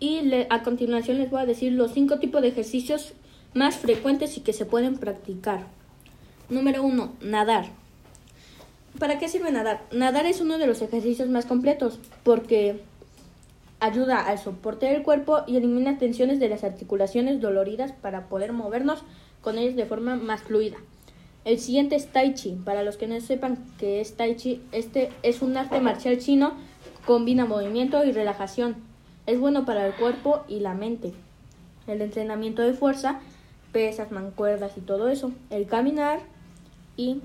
y le- a continuación les voy a decir los cinco tipos de ejercicios más frecuentes y que se pueden practicar. Número uno, nadar. ¿Para qué sirve nadar? Nadar es uno de los ejercicios más completos porque ayuda al soporte del cuerpo y elimina tensiones de las articulaciones doloridas para poder movernos con ellas de forma más fluida. El siguiente es Tai Chi. Para los que no sepan qué es Tai Chi, este es un arte marcial chino, combina movimiento y relajación. Es bueno para el cuerpo y la mente. El entrenamiento de fuerza, pesas, mancuerdas y todo eso. El caminar y